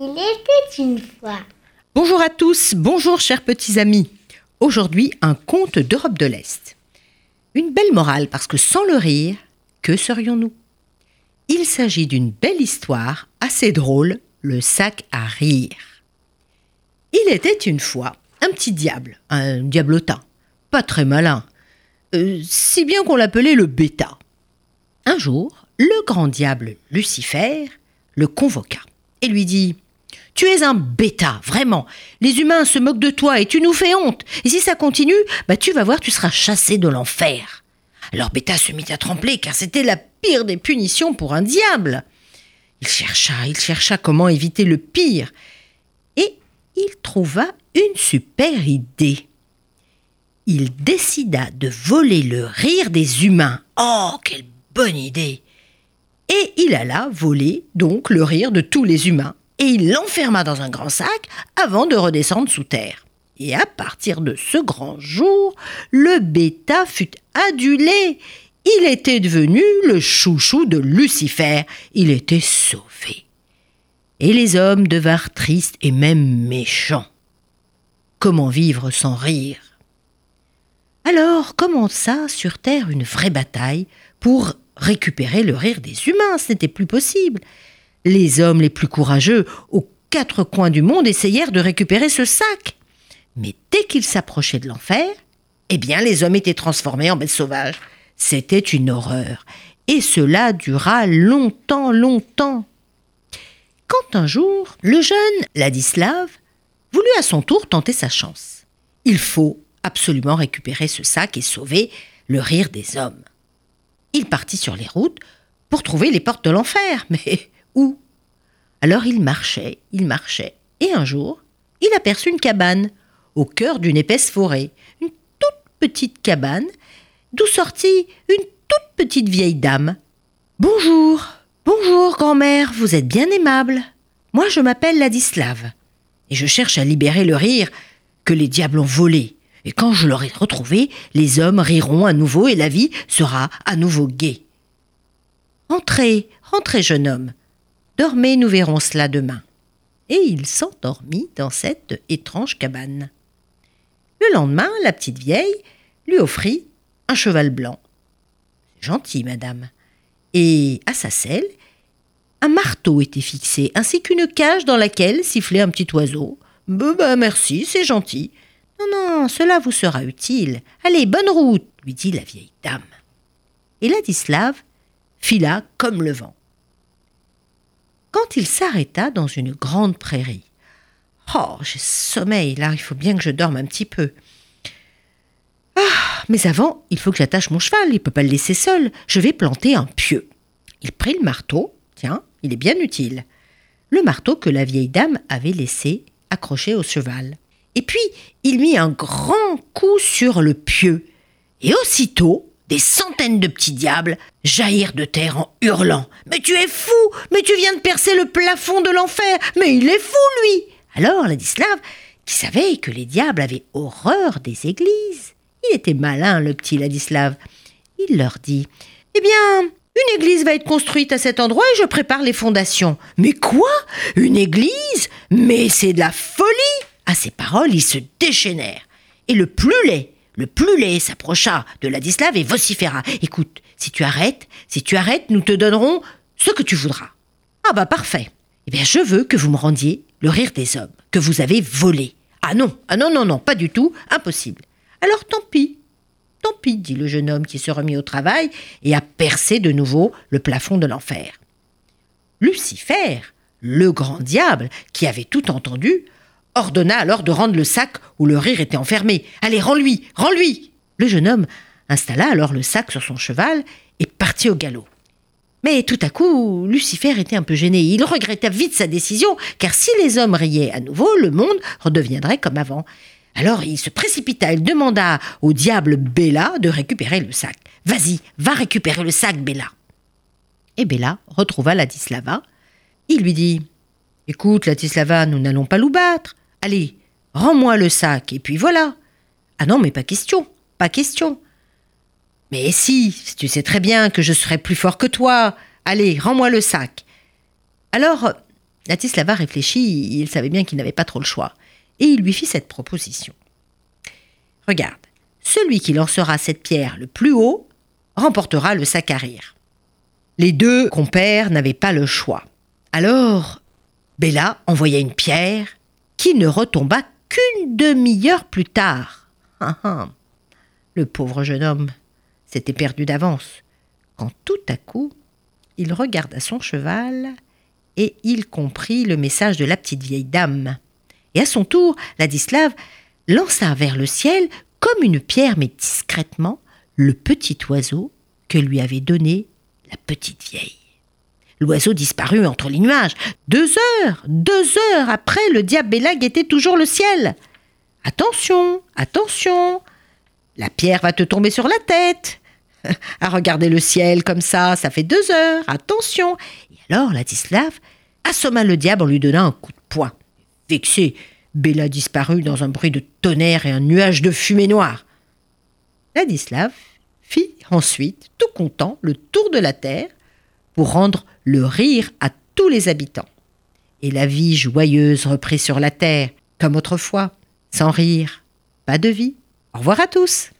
Il était une fois. Bonjour à tous, bonjour chers petits amis. Aujourd'hui, un conte d'Europe de l'Est. Une belle morale parce que sans le rire, que serions-nous? Il s'agit d'une belle histoire assez drôle, le sac à rire. Il était une fois un petit diable, un diablotin, pas très malin, euh, si bien qu'on l'appelait le bêta. Un jour, le grand diable Lucifer le convoqua et lui dit Tu es un bêta, vraiment. Les humains se moquent de toi et tu nous fais honte. Et si ça continue, bah tu vas voir, tu seras chassé de l'enfer. Alors Bêta se mit à trembler car c'était la pire des punitions pour un diable. Il chercha, il chercha comment éviter le pire. Et il trouva une super idée. Il décida de voler le rire des humains. Oh, quelle bonne idée Et il alla voler donc le rire de tous les humains, et il l'enferma dans un grand sac avant de redescendre sous terre. Et à partir de ce grand jour, le bêta fut adulé. Il était devenu le chouchou de Lucifer. Il était sauvé. Et les hommes devinrent tristes et même méchants. Comment vivre sans rire? Alors commença sur Terre une vraie bataille pour récupérer le rire des humains. Ce n'était plus possible. Les hommes les plus courageux aux quatre coins du monde essayèrent de récupérer ce sac. Mais dès qu'ils s'approchaient de l'enfer, eh bien les hommes étaient transformés en bêtes sauvages. C'était une horreur. Et cela dura longtemps, longtemps. Quand un jour, le jeune Ladislav voulut à son tour tenter sa chance. Il faut absolument récupérer ce sac et sauver le rire des hommes. Il partit sur les routes pour trouver les portes de l'enfer. Mais où? Alors il marchait, il marchait, et un jour, il aperçut une cabane au cœur d'une épaisse forêt, une toute petite cabane, d'où sortit une toute petite vieille dame. Bonjour, bonjour, grand-mère, vous êtes bien aimable. Moi, je m'appelle Ladislav et je cherche à libérer le rire que les diables ont volé. Et quand je l'aurai retrouvé, les hommes riront à nouveau et la vie sera à nouveau gaie. Entrez, rentrez, jeune homme. Dormez, nous verrons cela demain. Et il s'endormit dans cette étrange cabane. Le lendemain, la petite vieille lui offrit un cheval blanc. Gentil, madame. Et à sa selle, un marteau était fixé, ainsi qu'une cage dans laquelle sifflait un petit oiseau. Ben, merci, c'est gentil. Non, non, cela vous sera utile. Allez, bonne route, lui dit la vieille dame. Et Ladislav fila comme le vent. Quand il s'arrêta dans une grande prairie. Oh, j'ai sommeil, là, il faut bien que je dorme un petit peu. Ah, mais avant, il faut que j'attache mon cheval, il ne peut pas le laisser seul. Je vais planter un pieu. Il prit le marteau, tiens, il est bien utile. Le marteau que la vieille dame avait laissé accroché au cheval. Et puis, il mit un grand coup sur le pieu. Et aussitôt, des centaines de petits diables jaillirent de terre en hurlant. Mais tu es fou Mais tu viens de percer le plafond de l'enfer Mais il est fou, lui Alors Ladislav, qui savait que les diables avaient horreur des églises, il était malin, le petit Ladislav. Il leur dit Eh bien, une église va être construite à cet endroit et je prépare les fondations. Mais quoi? Une église? Mais c'est de la folie À ces paroles, ils se déchaînèrent. Et le plus laid, le plus laid s'approcha de Ladislav et vociféra. Écoute, si tu arrêtes, si tu arrêtes, nous te donnerons ce que tu voudras. Ah bah parfait. Eh bien, je veux que vous me rendiez le rire des hommes, que vous avez volé. Ah non, ah non, non, non, pas du tout, impossible. Alors tant pis, Tant pis, dit le jeune homme qui se remit au travail et a percé de nouveau le plafond de l'enfer. Lucifer, le grand diable, qui avait tout entendu, ordonna alors de rendre le sac où le rire était enfermé. Allez, rends-lui, rends-lui Le jeune homme installa alors le sac sur son cheval et partit au galop. Mais tout à coup, Lucifer était un peu gêné. Il regretta vite sa décision, car si les hommes riaient à nouveau, le monde redeviendrait comme avant. Alors il se précipita, il demanda au diable Bella de récupérer le sac. Vas-y, va récupérer le sac, Bella. Et Bella retrouva Ladislava. Il lui dit Écoute, Ladislava, nous n'allons pas nous battre. Allez, rends-moi le sac, et puis voilà. Ah non, mais pas question. pas question. Mais si, tu sais très bien que je serai plus fort que toi. Allez, rends-moi le sac. Alors, Ladislava réfléchit, il savait bien qu'il n'avait pas trop le choix, et il lui fit cette proposition. Regarde, celui qui lancera cette pierre le plus haut remportera le sac à rire. Les deux compères n'avaient pas le choix. Alors, Bella envoya une pierre qui ne retomba qu'une demi-heure plus tard. Ah, ah. Le pauvre jeune homme s'était perdu d'avance, quand tout à coup il regarda son cheval et il comprit le message de la petite vieille dame. Et à son tour, Ladislav lança vers le ciel, comme une pierre mais discrètement, le petit oiseau que lui avait donné la petite vieille. L'oiseau disparut entre les nuages. Deux heures, deux heures après, le diable Bella guettait toujours le ciel. Attention, attention, la pierre va te tomber sur la tête. À regarder le ciel comme ça, ça fait deux heures, attention. Et alors, Ladislav assomma le diable en lui donnant un coup de poing. Vexé, Bella disparut dans un bruit de tonnerre et un nuage de fumée noire. Ladislav fit ensuite, tout content, le tour de la terre pour rendre le rire à tous les habitants. Et la vie joyeuse reprit sur la terre, comme autrefois. Sans rire, pas de vie. Au revoir à tous.